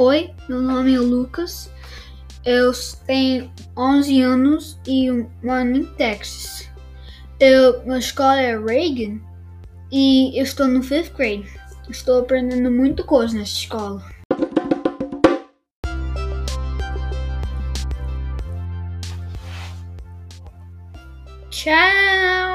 Oi, meu nome é Lucas. Eu tenho 11 anos e moro em Texas. Eu, minha escola é Reagan e eu estou no 5th grade. Estou aprendendo muita coisa nessa escola. Tchau!